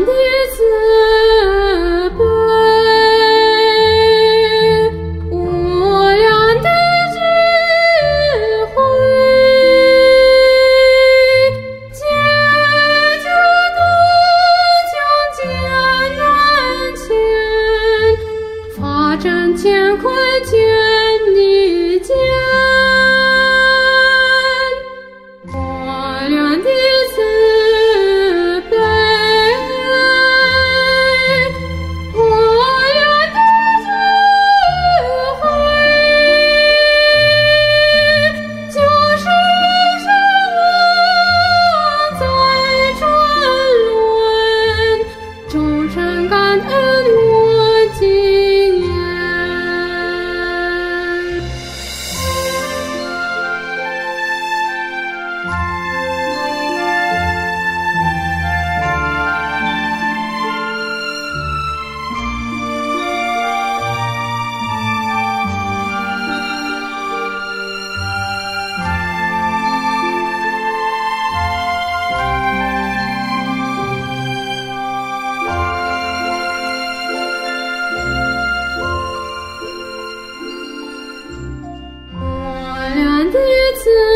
愿的感恩我今的日子。